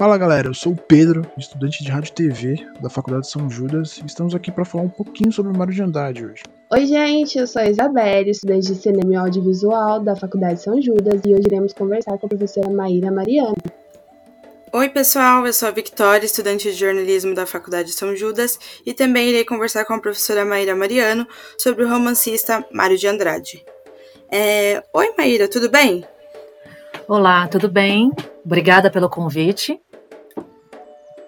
Fala galera, eu sou o Pedro, estudante de rádio e TV da Faculdade de São Judas, e estamos aqui para falar um pouquinho sobre o Mário de Andrade hoje. Oi, gente, eu sou a Isabelle, estudante de cinema e audiovisual da Faculdade de São Judas, e hoje iremos conversar com a professora Maíra Mariano. Oi, pessoal, eu sou a Victoria, estudante de jornalismo da Faculdade de São Judas, e também irei conversar com a professora Maíra Mariano sobre o romancista Mário de Andrade. É... Oi, Maíra, tudo bem? Olá, tudo bem? Obrigada pelo convite.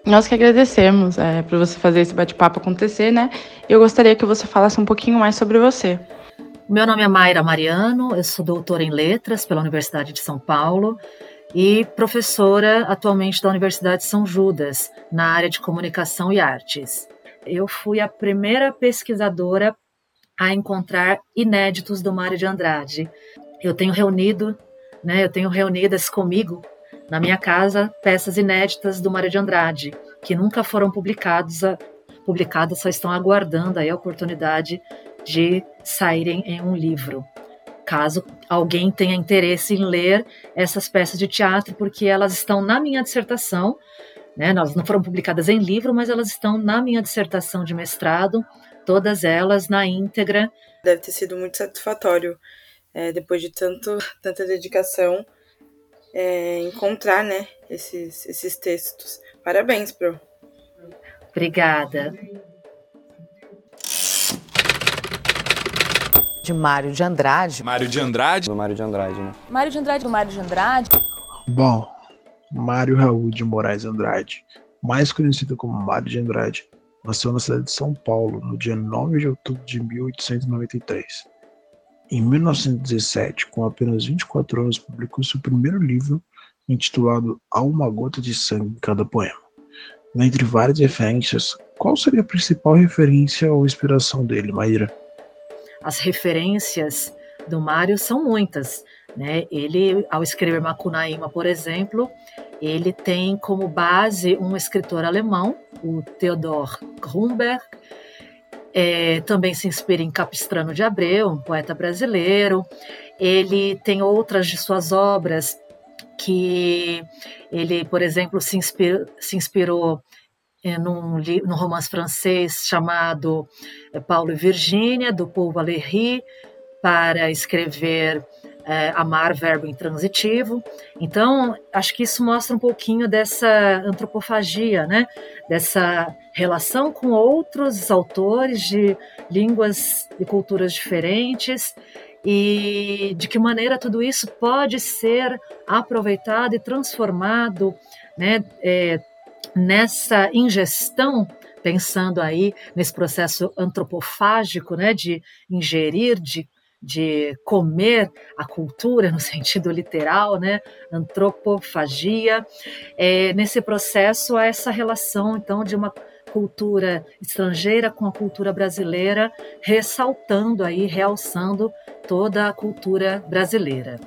Nós que agradecemos é, por você fazer esse bate-papo acontecer, né? Eu gostaria que você falasse um pouquinho mais sobre você. Meu nome é Mayra Mariano, eu sou doutora em letras pela Universidade de São Paulo e professora atualmente da Universidade de São Judas, na área de comunicação e artes. Eu fui a primeira pesquisadora a encontrar inéditos do Mário de Andrade. Eu tenho reunido, né, eu tenho reunidas comigo na minha casa peças inéditas do Mário de Andrade, que nunca foram publicadas, publicadas só estão aguardando aí a oportunidade de saírem em um livro. Caso alguém tenha interesse em ler essas peças de teatro, porque elas estão na minha dissertação, né? Elas não foram publicadas em livro, mas elas estão na minha dissertação de mestrado, todas elas na íntegra. Deve ter sido muito satisfatório, é, depois de tanto, tanta dedicação, é, encontrar né, esses, esses textos. Parabéns, Pro. Obrigada. De Mário de Andrade. Mário de Andrade? Do Mário de Andrade, né? Mário de Andrade, do Mário de Andrade. Bom, Mário Raul de Moraes Andrade, mais conhecido como Mário de Andrade, nasceu na cidade de São Paulo no dia 9 de outubro de 1893. Em 1917, com apenas 24 anos, publicou seu primeiro livro, intitulado Há uma gota de sangue em cada poema. Dentre várias referências, qual seria a principal referência ou inspiração dele, Maíra? As referências do Mário são muitas. Né? Ele, ao escrever Macunaíma, por exemplo, ele tem como base um escritor alemão, o Theodor Grunberg, é, também se inspira em Capistrano de Abreu, um poeta brasileiro. Ele tem outras de suas obras que ele, por exemplo, se, se inspirou é, num, num, romance francês chamado é, Paulo e Virgínia, do Paul Valéry, para escrever é, amar verbo intransitivo. Então, acho que isso mostra um pouquinho dessa antropofagia, né? dessa relação com outros autores de línguas e culturas diferentes e de que maneira tudo isso pode ser aproveitado e transformado né, é, nessa ingestão pensando aí nesse processo antropofágico, né, de ingerir, de de comer a cultura no sentido literal, né? Antropofagia. É, nesse processo há essa relação, então, de uma cultura estrangeira com a cultura brasileira, ressaltando aí, realçando toda a cultura brasileira.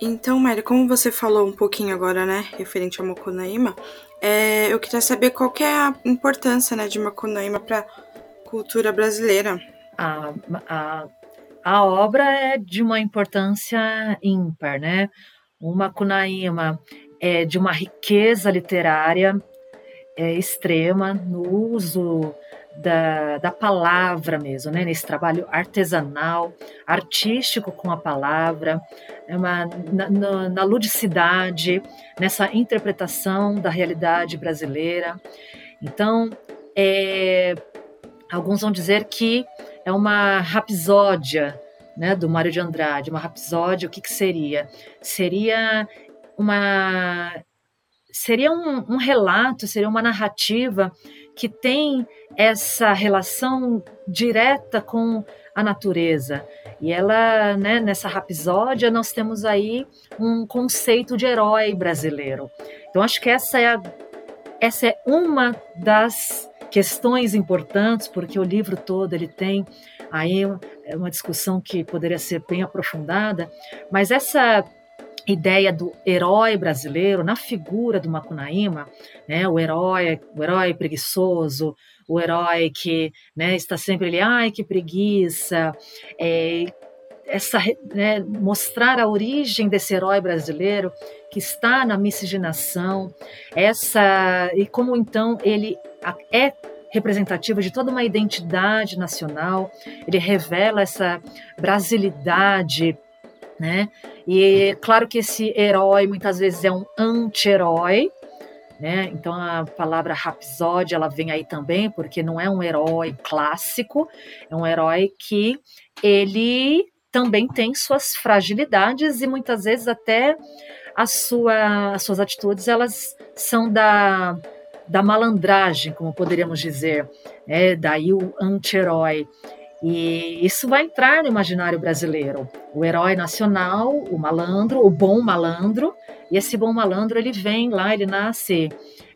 Então, Mary, como você falou um pouquinho agora, né, referente a Macunaíma, é, eu queria saber qual que é a importância, né, de Macunaíma para a cultura brasileira. A, a a obra é de uma importância ímpar, né? O Macunaíma é de uma riqueza literária é, extrema no uso da, da palavra mesmo, né? Nesse trabalho artesanal, artístico com a palavra, é uma, na, na, na ludicidade, nessa interpretação da realidade brasileira. Então, é, alguns vão dizer que é uma rapsódia né, do Mário de Andrade. Uma rapsódia, o que, que seria? Seria uma seria um, um, relato, seria uma narrativa que tem essa relação direta com a natureza. E ela, né, nessa rapsódia, nós temos aí um conceito de herói brasileiro. Então, acho que essa é, a, essa é uma das questões importantes, porque o livro todo ele tem aí é uma discussão que poderia ser bem aprofundada, mas essa ideia do herói brasileiro na figura do Macunaíma, né, o herói, o herói preguiçoso, o herói que né, está sempre ali, ai que preguiça, é, essa né, mostrar a origem desse herói brasileiro que está na miscigenação, essa e como então ele é representativo de toda uma identidade nacional, ele revela essa brasilidade, né? E claro que esse herói muitas vezes é um anti-herói, né? Então a palavra rapsódia ela vem aí também porque não é um herói clássico, é um herói que ele também tem suas fragilidades e muitas vezes até sua, as suas atitudes elas são da, da malandragem, como poderíamos dizer, é daí o anti-herói. E isso vai entrar no imaginário brasileiro. O herói nacional, o malandro, o bom malandro, e esse bom malandro ele vem lá, ele nasce,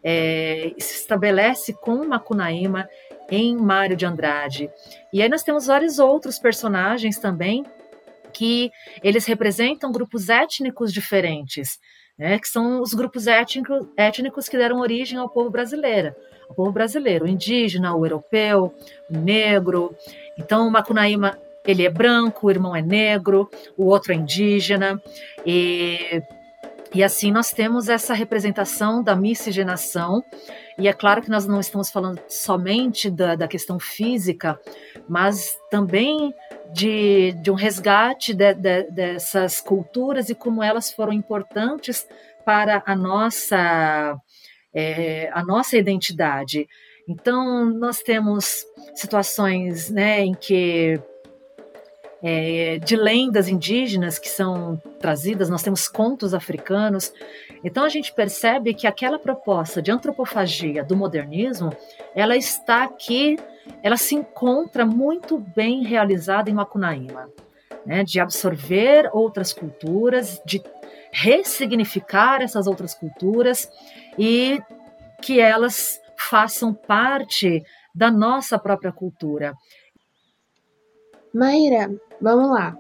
é, se estabelece com Macunaíma em Mário de Andrade. E aí nós temos vários outros personagens também que eles representam grupos étnicos diferentes, né, que são os grupos étnico, étnicos que deram origem ao povo brasileiro, ao povo brasileiro, o indígena, o europeu, o negro. Então, o Macunaíma ele é branco, o irmão é negro, o outro é indígena, e, e assim nós temos essa representação da miscigenação, e é claro que nós não estamos falando somente da, da questão física, mas também de, de um resgate de, de, dessas culturas e como elas foram importantes para a nossa, é, a nossa identidade. Então, nós temos situações né, em que é, de lendas indígenas que são trazidas, nós temos contos africanos. Então a gente percebe que aquela proposta de antropofagia do modernismo, ela está aqui ela se encontra muito bem realizada em Macunaíma, né, de absorver outras culturas, de ressignificar essas outras culturas e que elas façam parte da nossa própria cultura. Maíra, vamos lá.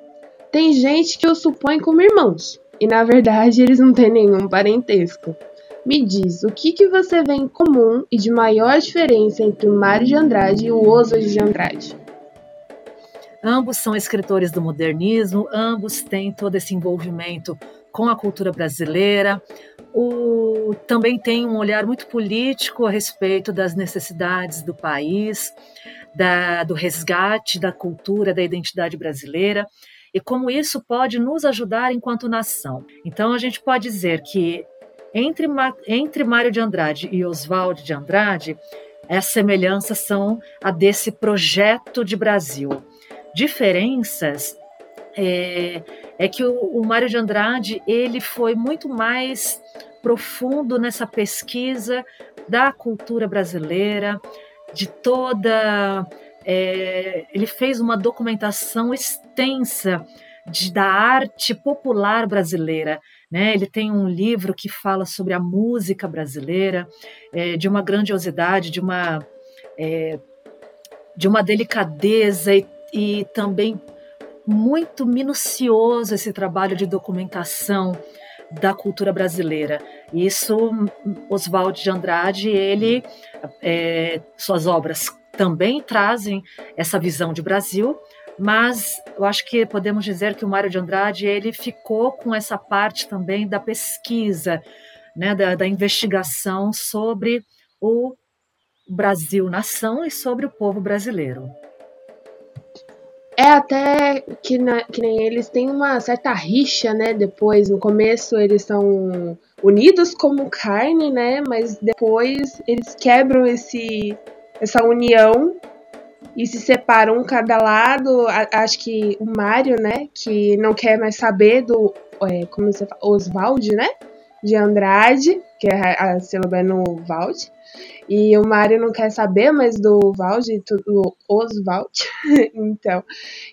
Tem gente que os supõe como irmãos, e na verdade eles não têm nenhum parentesco. Me diz, o que, que você vê em comum e de maior diferença entre o Mário de Andrade e o Oswald de Andrade? Ambos são escritores do modernismo, ambos têm todo esse envolvimento com a cultura brasileira. O, também tem um olhar muito político a respeito das necessidades do país, da, do resgate da cultura, da identidade brasileira e como isso pode nos ajudar enquanto nação. Então, a gente pode dizer que entre, entre Mário de Andrade e Oswald de Andrade, as semelhanças são a desse projeto de Brasil. Diferenças é, é que o, o Mário de Andrade ele foi muito mais profundo nessa pesquisa da cultura brasileira, de toda. É, ele fez uma documentação extensa de, da arte popular brasileira. Né? Ele tem um livro que fala sobre a música brasileira, é, de uma grandiosidade, de uma, é, de uma delicadeza e, e também muito minucioso esse trabalho de documentação da cultura brasileira. Isso, Oswald de Andrade, ele, é, suas obras também trazem essa visão de Brasil, mas eu acho que podemos dizer que o Mário de Andrade ele ficou com essa parte também da pesquisa, né, da, da investigação sobre o Brasil nação e sobre o povo brasileiro. É até que, na, que nem eles têm uma certa rixa, né? Depois, no começo, eles são unidos como carne, né? Mas depois eles quebram esse, essa união e se separam um cada lado. acho que o Mário, né, que não quer mais saber do. É, como você fala? Oswald, né? De Andrade, que é a sílaba é no Vald. E o Mário não quer saber mais do Vald, do Oswald, então,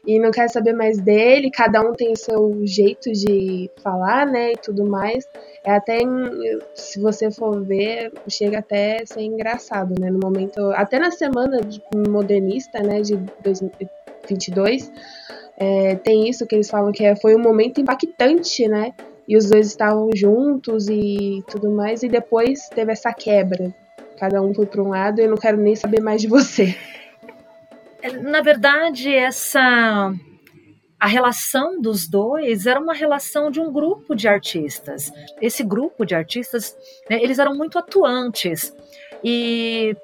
e não quer saber mais dele, cada um tem o seu jeito de falar, né, e tudo mais. É até, se você for ver, chega até a ser engraçado, né, no momento, até na semana modernista, né, de 2022, é, tem isso que eles falam que é, foi um momento impactante, né, e os dois estavam juntos e tudo mais, e depois teve essa quebra, Cada um foi para um lado e eu não quero nem saber mais de você. Na verdade, essa a relação dos dois era uma relação de um grupo de artistas. Esse grupo de artistas, né, eles eram muito atuantes e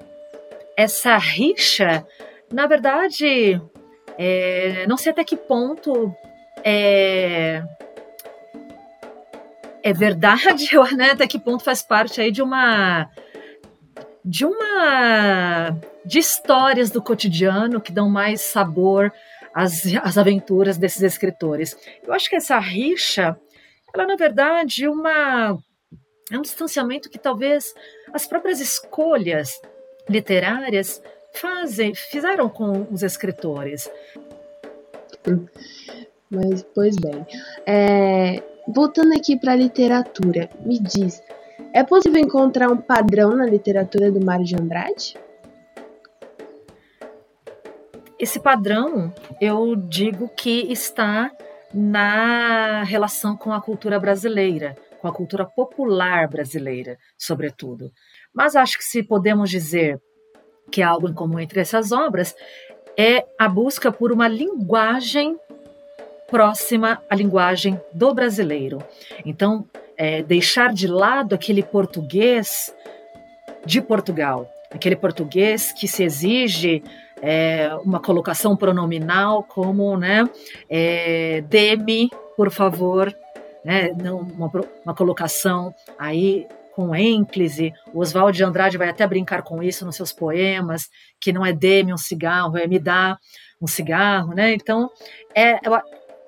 essa rixa, na verdade, é, não sei até que ponto é, é verdade, né, até que ponto faz parte aí de uma de uma de histórias do cotidiano que dão mais sabor às, às aventuras desses escritores. Eu acho que essa rixa, ela na verdade uma é um distanciamento que talvez as próprias escolhas literárias fazem, fizeram com os escritores. Mas, pois bem, é, voltando aqui para a literatura, me diz, é possível encontrar um padrão na literatura do Mário de Andrade? Esse padrão, eu digo que está na relação com a cultura brasileira, com a cultura popular brasileira, sobretudo. Mas acho que se podemos dizer que há algo em comum entre essas obras, é a busca por uma linguagem próxima à linguagem do brasileiro. Então, é, deixar de lado aquele português de Portugal, aquele português que se exige é, uma colocação pronominal como, né, é, demi, por favor, né, uma, uma colocação aí com ênclise. O Oswald de Andrade vai até brincar com isso nos seus poemas, que não é dê-me um cigarro, é me dá um cigarro, né? Então, é,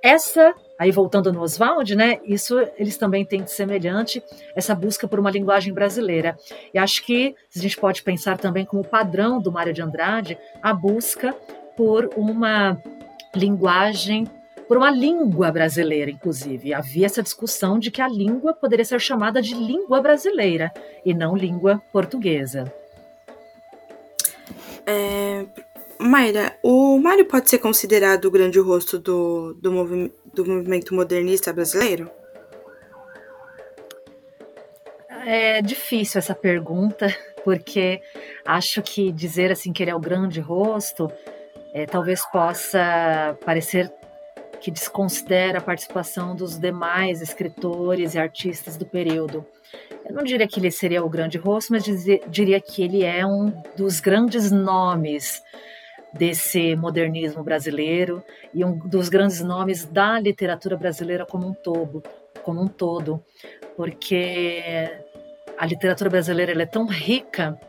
essa, aí voltando no Oswald, né, isso eles também têm de semelhante, essa busca por uma linguagem brasileira. E acho que a gente pode pensar também como padrão do Mário de Andrade a busca por uma linguagem por uma língua brasileira, inclusive. Havia essa discussão de que a língua poderia ser chamada de língua brasileira e não língua portuguesa. É, Mayra, o Mário pode ser considerado o grande rosto do, do, movi do movimento modernista brasileiro? É difícil essa pergunta, porque acho que dizer assim que ele é o grande rosto é, talvez possa parecer que desconsidera a participação dos demais escritores e artistas do período. Eu não diria que ele seria o grande rosto, mas diria que ele é um dos grandes nomes desse modernismo brasileiro e um dos grandes nomes da literatura brasileira como um todo, como um todo, porque a literatura brasileira é tão rica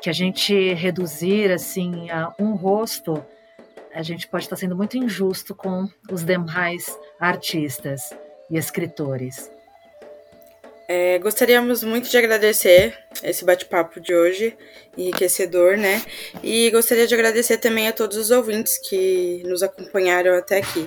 que a gente reduzir assim a um rosto, a gente pode estar sendo muito injusto com os demais artistas e escritores. É, gostaríamos muito de agradecer esse bate-papo de hoje, enriquecedor, né? E gostaria de agradecer também a todos os ouvintes que nos acompanharam até aqui.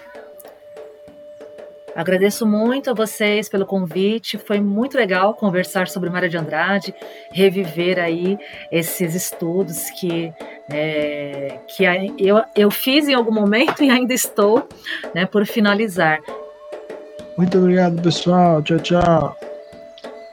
Agradeço muito a vocês pelo convite. Foi muito legal conversar sobre Maria de Andrade, reviver aí esses estudos que, é, que eu, eu fiz em algum momento e ainda estou né, por finalizar. Muito obrigado, pessoal. Tchau, tchau.